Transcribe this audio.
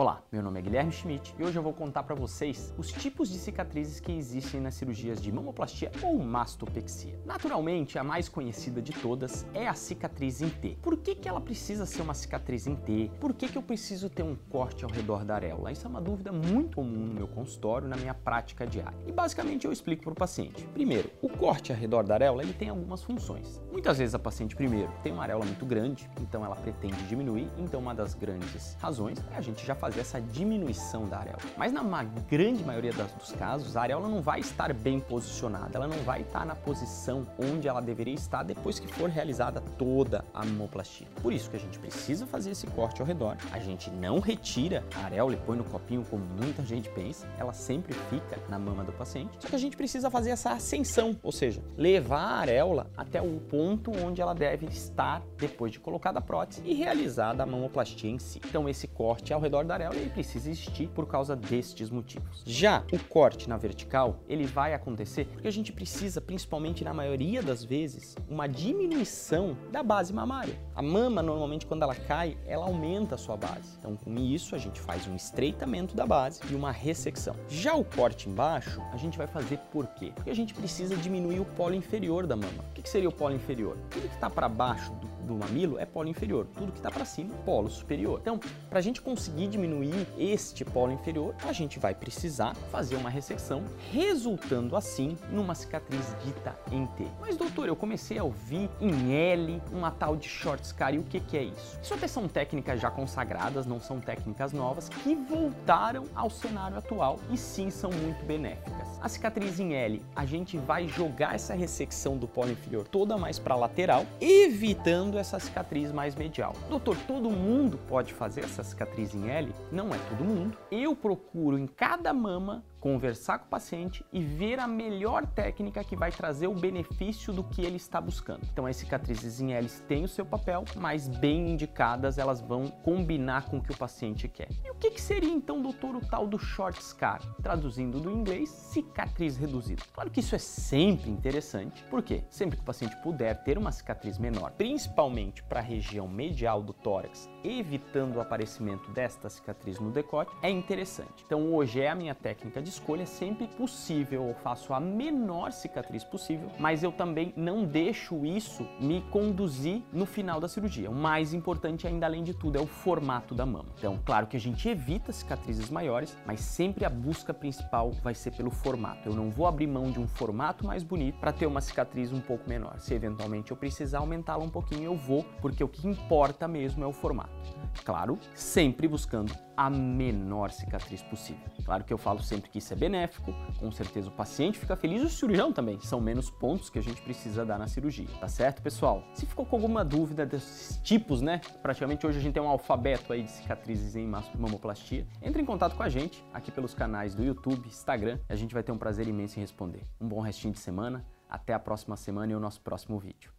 Olá, meu nome é Guilherme Schmidt e hoje eu vou contar para vocês os tipos de cicatrizes que existem nas cirurgias de mamoplastia ou mastopexia. Naturalmente, a mais conhecida de todas é a cicatriz em T. Por que, que ela precisa ser uma cicatriz em T? Por que, que eu preciso ter um corte ao redor da areola? Isso é uma dúvida muito comum no meu consultório, na minha prática diária. E basicamente eu explico para o paciente. Primeiro, o corte ao redor da areola ele tem algumas funções. Muitas vezes a paciente, primeiro, tem uma areola muito grande, então ela pretende diminuir, então uma das grandes razões é a gente já fazer fazer essa diminuição da areola. Mas na grande maioria das, dos casos, a areola não vai estar bem posicionada, ela não vai estar na posição onde ela deveria estar depois que for realizada toda a mamoplastia. Por isso que a gente precisa fazer esse corte ao redor. A gente não retira a areola e põe no copinho como muita gente pensa, ela sempre fica na mama do paciente. Só que a gente precisa fazer essa ascensão, ou seja, levar a areola até o ponto onde ela deve estar depois de colocada a prótese e realizada a mamoplastia em si. Então esse corte ao redor da amarelo precisa existir por causa destes motivos. Já o corte na vertical, ele vai acontecer porque a gente precisa, principalmente na maioria das vezes, uma diminuição da base mamária. A mama, normalmente, quando ela cai, ela aumenta a sua base. Então, com isso, a gente faz um estreitamento da base e uma ressecção. Já o corte embaixo, a gente vai fazer por quê? Porque a gente precisa diminuir o polo inferior da mama. O que seria o polo inferior? Tudo que está para baixo do, do mamilo é polo inferior, tudo que está para cima, polo superior. Então, para a gente conseguir diminuir este polo inferior, a gente vai precisar fazer uma ressecção, resultando assim numa cicatriz dita em T. Mas doutor, eu comecei a ouvir em L uma tal de short scar e o que, que é isso? Isso até são técnicas já consagradas, não são técnicas novas, que voltaram ao cenário atual e sim são muito benéficas. A cicatriz em L, a gente vai jogar essa ressecção do polo inferior toda mais para a lateral, evitando essa cicatriz mais medial. Doutor, todo mundo pode fazer essa cicatriz em L? Não é todo mundo. Eu procuro em cada mama conversar com o paciente e ver a melhor técnica que vai trazer o benefício do que ele está buscando. Então as cicatrizes em L têm o seu papel, mas bem indicadas elas vão combinar com o que o paciente quer. E o que, que seria então, doutor, o tal do short scar? Traduzindo do inglês, cicatriz reduzida. Claro que isso é sempre interessante, porque sempre que o paciente puder ter uma cicatriz menor, principalmente para a região medial do tórax, evitando o aparecimento desta cicatriz no decote, é interessante. Então hoje é a minha técnica de de escolha sempre possível, eu faço a menor cicatriz possível, mas eu também não deixo isso me conduzir no final da cirurgia. O mais importante ainda além de tudo é o formato da mama. Então, claro que a gente evita cicatrizes maiores, mas sempre a busca principal vai ser pelo formato. Eu não vou abrir mão de um formato mais bonito para ter uma cicatriz um pouco menor. Se eventualmente eu precisar aumentá-la um pouquinho, eu vou, porque o que importa mesmo é o formato. Claro, sempre buscando a menor cicatriz possível. Claro que eu falo sempre que isso é benéfico, com certeza o paciente fica feliz e o cirurgião também. São menos pontos que a gente precisa dar na cirurgia, tá certo, pessoal? Se ficou com alguma dúvida desses tipos, né? Praticamente hoje a gente tem um alfabeto aí de cicatrizes em mamoplastia. Entre em contato com a gente aqui pelos canais do YouTube, Instagram, a gente vai ter um prazer imenso em responder. Um bom restinho de semana, até a próxima semana e o nosso próximo vídeo.